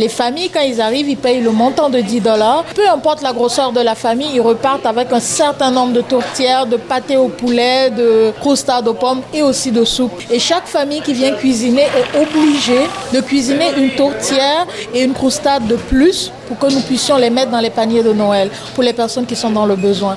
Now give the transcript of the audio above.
Les familles, quand ils arrivent, ils payent le montant de 10 dollars. Peu importe la grosseur de la famille, ils repartent avec un certain nombre de tourtières, de pâté au poulet, de croustades aux pommes et aussi de soupe. Et chaque famille qui vient cuisiner est obligée de cuisiner une tourtière et une croustade de plus pour que nous puissions les mettre dans les paniers de Noël pour les personnes qui sont dans le besoin.